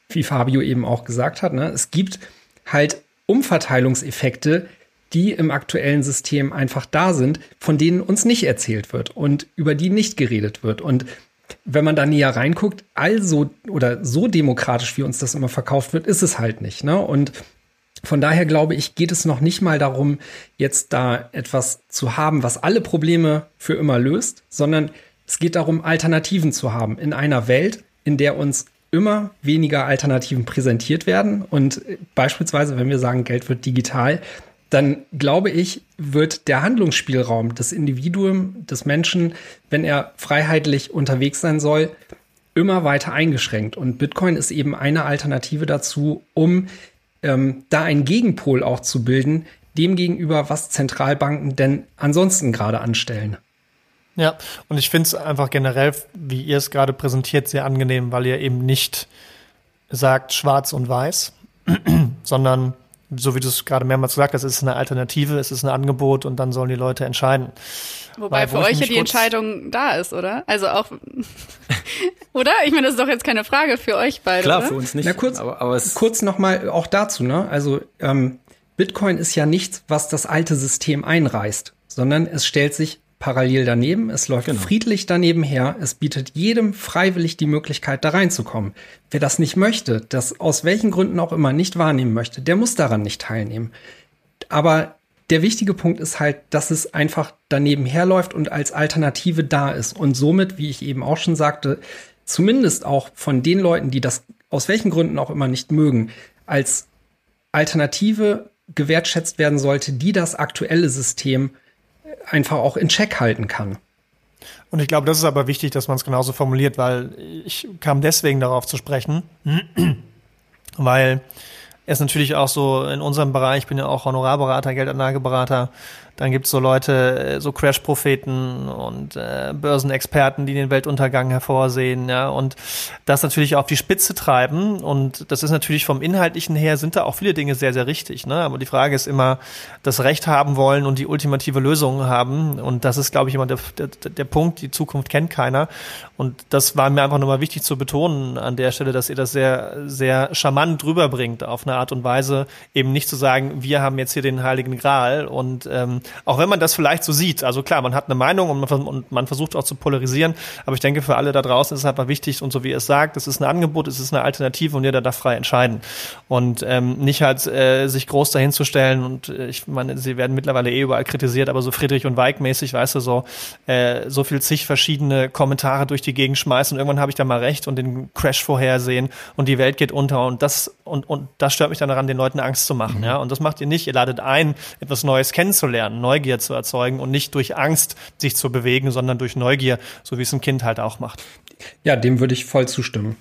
wie Fabio eben auch gesagt hat, ne, es gibt halt Umverteilungseffekte, die im aktuellen System einfach da sind, von denen uns nicht erzählt wird und über die nicht geredet wird. Und wenn man da näher reinguckt, also oder so demokratisch, wie uns das immer verkauft wird, ist es halt nicht. Ne? Und von daher glaube ich, geht es noch nicht mal darum, jetzt da etwas zu haben, was alle Probleme für immer löst, sondern es geht darum, Alternativen zu haben in einer Welt, in der uns immer weniger Alternativen präsentiert werden. Und beispielsweise, wenn wir sagen, Geld wird digital, dann glaube ich, wird der Handlungsspielraum des Individuums, des Menschen, wenn er freiheitlich unterwegs sein soll, immer weiter eingeschränkt. Und Bitcoin ist eben eine Alternative dazu, um ähm, da einen Gegenpol auch zu bilden, dem gegenüber, was Zentralbanken denn ansonsten gerade anstellen. Ja, und ich finde es einfach generell, wie ihr es gerade präsentiert, sehr angenehm, weil ihr eben nicht sagt schwarz und weiß, sondern so wie du es gerade mehrmals gesagt hast, es ist eine Alternative, es ist ein Angebot und dann sollen die Leute entscheiden. Wobei Weil, für euch ja die Entscheidung da ist, oder? Also auch, oder? Ich meine, das ist doch jetzt keine Frage für euch beide. Klar, oder? für uns nicht. Na, kurz, aber, aber es kurz nochmal auch dazu, ne? Also ähm, Bitcoin ist ja nichts, was das alte System einreißt, sondern es stellt sich parallel daneben, es läuft genau. friedlich daneben her, es bietet jedem freiwillig die Möglichkeit, da reinzukommen. Wer das nicht möchte, das aus welchen Gründen auch immer nicht wahrnehmen möchte, der muss daran nicht teilnehmen. Aber der wichtige Punkt ist halt, dass es einfach daneben herläuft und als Alternative da ist. Und somit, wie ich eben auch schon sagte, zumindest auch von den Leuten, die das aus welchen Gründen auch immer nicht mögen, als Alternative gewertschätzt werden sollte, die das aktuelle System einfach auch in Check halten kann. Und ich glaube, das ist aber wichtig, dass man es genauso formuliert, weil ich kam deswegen darauf zu sprechen, weil es natürlich auch so in unserem Bereich, ich bin ja auch Honorarberater, Geldanlageberater, dann gibt's so Leute, äh, so Crash-Propheten und äh, Börsenexperten, die den Weltuntergang hervorsehen, ja, und das natürlich auf die Spitze treiben. Und das ist natürlich vom Inhaltlichen her sind da auch viele Dinge sehr, sehr richtig. Ne? Aber die Frage ist immer, das Recht haben wollen und die ultimative Lösung haben. Und das ist, glaube ich, immer der, der, der Punkt, die Zukunft kennt keiner. Und das war mir einfach nochmal wichtig zu betonen an der Stelle, dass ihr das sehr, sehr charmant rüberbringt auf eine Art und Weise, eben nicht zu sagen, wir haben jetzt hier den Heiligen Gral und ähm, auch wenn man das vielleicht so sieht. Also klar, man hat eine Meinung und man, und man versucht auch zu polarisieren, aber ich denke, für alle da draußen ist es einfach wichtig und so wie es sagt, es ist ein Angebot, es ist eine Alternative und jeder darf frei entscheiden. Und ähm, nicht halt äh, sich groß dahin zu stellen und äh, ich meine, sie werden mittlerweile eh überall kritisiert, aber so Friedrich und Weig mäßig, weißt du, so, äh, so viel zig verschiedene Kommentare durch die Gegend schmeißen und irgendwann habe ich da mal recht und den Crash vorhersehen und die Welt geht unter und das und, und das stört mich dann daran, den Leuten Angst zu machen, mhm. ja. Und das macht ihr nicht. Ihr ladet ein, etwas Neues kennenzulernen Neugier zu erzeugen und nicht durch Angst sich zu bewegen, sondern durch Neugier, so wie es ein Kind halt auch macht. Ja, dem würde ich voll zustimmen.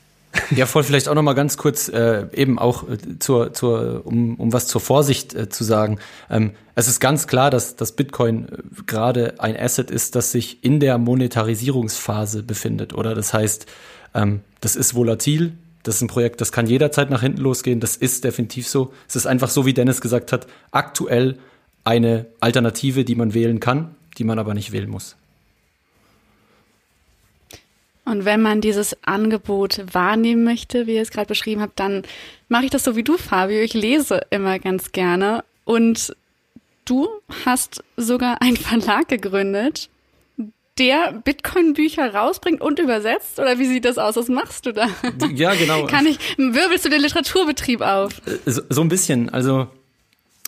Ja, voll vielleicht auch noch mal ganz kurz äh, eben auch äh, zur, zur um, um was zur Vorsicht äh, zu sagen. Ähm, es ist ganz klar, dass dass Bitcoin äh, gerade ein Asset ist, das sich in der Monetarisierungsphase befindet. Oder das heißt, ähm, das ist volatil. Das ist ein Projekt, das kann jederzeit nach hinten losgehen. Das ist definitiv so. Es ist einfach so, wie Dennis gesagt hat. Aktuell eine Alternative, die man wählen kann, die man aber nicht wählen muss. Und wenn man dieses Angebot wahrnehmen möchte, wie ihr es gerade beschrieben habt, dann mache ich das so wie du, Fabio. Ich lese immer ganz gerne. Und du hast sogar einen Verlag gegründet, der Bitcoin-Bücher rausbringt und übersetzt? Oder wie sieht das aus? Was machst du da? Ja, genau. Kann ich, wirbelst du den Literaturbetrieb auf? So, so ein bisschen. Also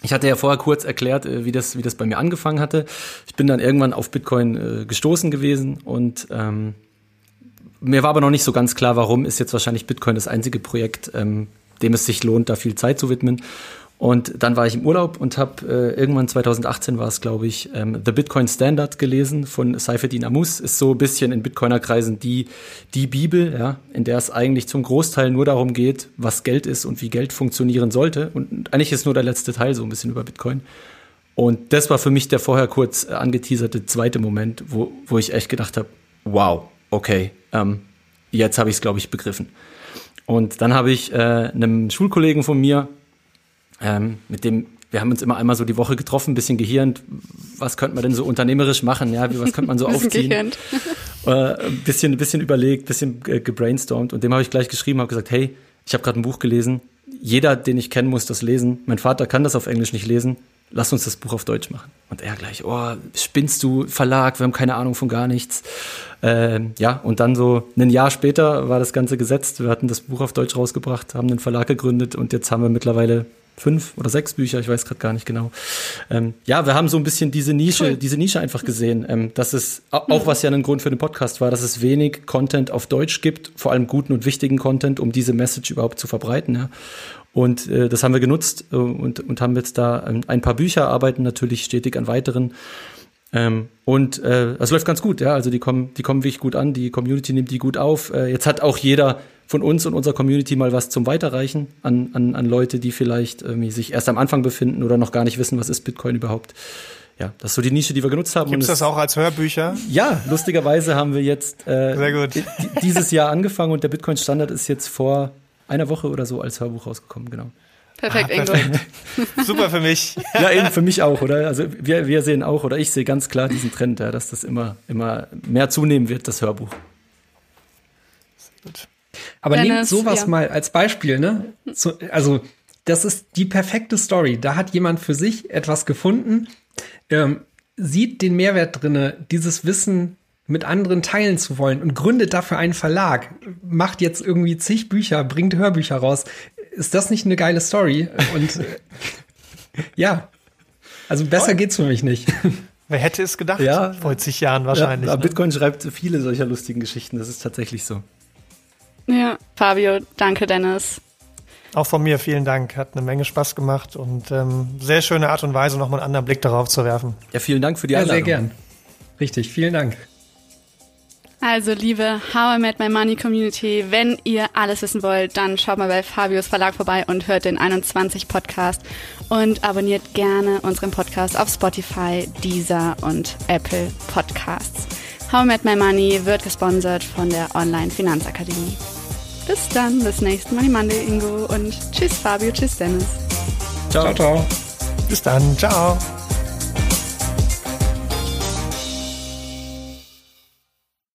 ich hatte ja vorher kurz erklärt, äh, wie das, wie das bei mir angefangen hatte. Ich bin dann irgendwann auf Bitcoin äh, gestoßen gewesen und ähm, mir war aber noch nicht so ganz klar, warum ist jetzt wahrscheinlich Bitcoin das einzige Projekt, ähm, dem es sich lohnt, da viel Zeit zu widmen. Und dann war ich im Urlaub und habe äh, irgendwann 2018 war es, glaube ich, ähm, The Bitcoin Standard gelesen von Saifeddin Amus. Ist so ein bisschen in Bitcoiner-Kreisen die, die Bibel, ja, in der es eigentlich zum Großteil nur darum geht, was Geld ist und wie Geld funktionieren sollte. Und eigentlich ist nur der letzte Teil so ein bisschen über Bitcoin. Und das war für mich der vorher kurz angeteaserte zweite Moment, wo, wo ich echt gedacht habe, wow, okay, ähm, jetzt habe ich es, glaube ich, begriffen. Und dann habe ich äh, einem Schulkollegen von mir ähm, mit dem wir haben uns immer einmal so die Woche getroffen, ein bisschen gehirnt. Was könnte man denn so unternehmerisch machen? Ja, was könnte man so aufziehen? äh, ein bisschen, ein bisschen überlegt, ein bisschen gebrainstormt. Und dem habe ich gleich geschrieben, habe gesagt, hey, ich habe gerade ein Buch gelesen. Jeder, den ich kenne, muss das lesen. Mein Vater kann das auf Englisch nicht lesen. Lass uns das Buch auf Deutsch machen. Und er gleich, oh, spinnst du, Verlag, wir haben keine Ahnung von gar nichts. Ähm, ja, und dann so ein Jahr später war das Ganze gesetzt. Wir hatten das Buch auf Deutsch rausgebracht, haben einen Verlag gegründet und jetzt haben wir mittlerweile fünf oder sechs Bücher, ich weiß gerade gar nicht genau. Ähm, ja, wir haben so ein bisschen diese Nische, cool. diese Nische einfach gesehen. Ähm, dass es auch was ja ein Grund für den Podcast war, dass es wenig Content auf Deutsch gibt, vor allem guten und wichtigen Content, um diese Message überhaupt zu verbreiten. Ja. Und äh, das haben wir genutzt äh, und, und haben jetzt da ähm, ein paar Bücher, arbeiten natürlich stetig an weiteren. Ähm, und äh, das läuft ganz gut, ja. Also die kommen, die kommen wirklich gut an, die Community nimmt die gut auf. Äh, jetzt hat auch jeder von uns und unserer Community mal was zum Weiterreichen an, an, an Leute, die vielleicht irgendwie sich erst am Anfang befinden oder noch gar nicht wissen, was ist Bitcoin überhaupt. Ja, das ist so die Nische, die wir genutzt haben. Gibt es das auch als Hörbücher? Ja, lustigerweise haben wir jetzt äh, Sehr gut. dieses Jahr angefangen und der Bitcoin Standard ist jetzt vor einer Woche oder so als Hörbuch rausgekommen, genau. Perfekt, ah, perfekt. Super für mich. ja, eben für mich auch, oder? Also wir, wir sehen auch, oder ich sehe ganz klar diesen Trend, ja, dass das immer, immer mehr zunehmen wird, das Hörbuch. Gut. Aber Dennis, nehmt sowas ja. mal als Beispiel, ne? So, also, das ist die perfekte Story. Da hat jemand für sich etwas gefunden, ähm, sieht den Mehrwert drinne, dieses Wissen mit anderen teilen zu wollen und gründet dafür einen Verlag, macht jetzt irgendwie zig Bücher, bringt Hörbücher raus. Ist das nicht eine geile Story? Und äh, ja, also besser geht's für mich nicht. Wer hätte es gedacht? Ja, vor zig Jahren wahrscheinlich. Ja, ne? Bitcoin schreibt viele solcher lustigen Geschichten. Das ist tatsächlich so. Ja, Fabio, danke, Dennis. Auch von mir vielen Dank. Hat eine Menge Spaß gemacht und ähm, sehr schöne Art und Weise, nochmal einen anderen Blick darauf zu werfen. Ja, vielen Dank für die Einladung. Ja, sehr gern. Richtig, vielen Dank. Also, liebe How I Met My Money Community, wenn ihr alles wissen wollt, dann schaut mal bei Fabius Verlag vorbei und hört den 21 Podcast und abonniert gerne unseren Podcast auf Spotify, Deezer und Apple Podcasts. How I Met My Money wird gesponsert von der Online Finanzakademie. Bis dann, bis nächsten Money Monday, Ingo und tschüss Fabio, tschüss Dennis. Ciao, ciao. ciao. Bis dann, ciao.